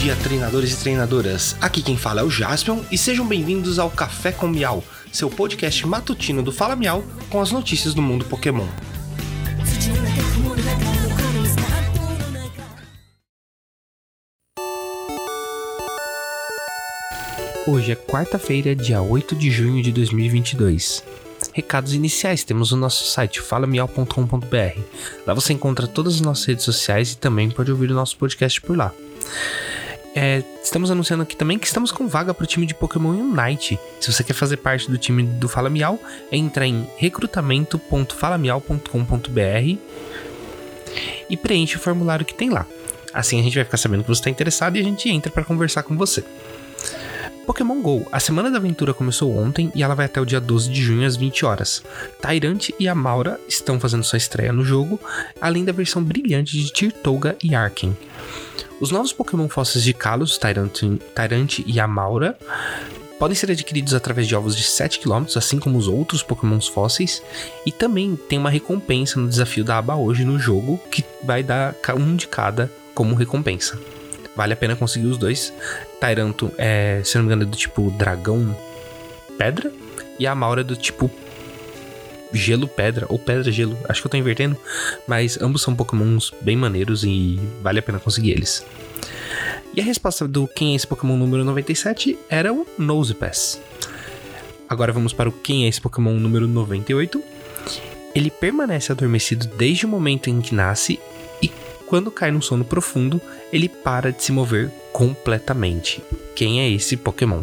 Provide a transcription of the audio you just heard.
dia, treinadores e treinadoras. Aqui quem fala é o Jaspion e sejam bem-vindos ao Café com Miau, seu podcast matutino do Fala Miau com as notícias do mundo Pokémon. Hoje é quarta-feira, dia 8 de junho de 2022. Recados iniciais, temos o nosso site falamial.com.br. Lá você encontra todas as nossas redes sociais e também pode ouvir o nosso podcast por lá. É, estamos anunciando aqui também que estamos com vaga para o time de Pokémon Unite. Se você quer fazer parte do time do Fala Miau, entra em recrutamento.falamial.com.br e preenche o formulário que tem lá. Assim a gente vai ficar sabendo que você está interessado e a gente entra para conversar com você. Pokémon GO. A semana da aventura começou ontem e ela vai até o dia 12 de junho às 20 horas. Tyrant e a Maura estão fazendo sua estreia no jogo, além da versão brilhante de Tirtoga e Arkin. Os novos Pokémon fósseis de Kalos, Tyrant, Tyrant e Amaura, podem ser adquiridos através de ovos de 7 km, assim como os outros Pokémons fósseis, e também tem uma recompensa no desafio da aba hoje no jogo, que vai dar um de cada como recompensa. Vale a pena conseguir os dois. Tyranto é, se não me engano, é do tipo dragão pedra, e a Amaura é do tipo gelo pedra ou pedra gelo. Acho que eu tô invertendo, mas ambos são pokémons bem maneiros e vale a pena conseguir eles. E a resposta do quem é esse Pokémon número 97 era o Nosepass. Agora vamos para o quem é esse Pokémon número 98. Ele permanece adormecido desde o momento em que nasce e quando cai no sono profundo, ele para de se mover completamente. Quem é esse Pokémon?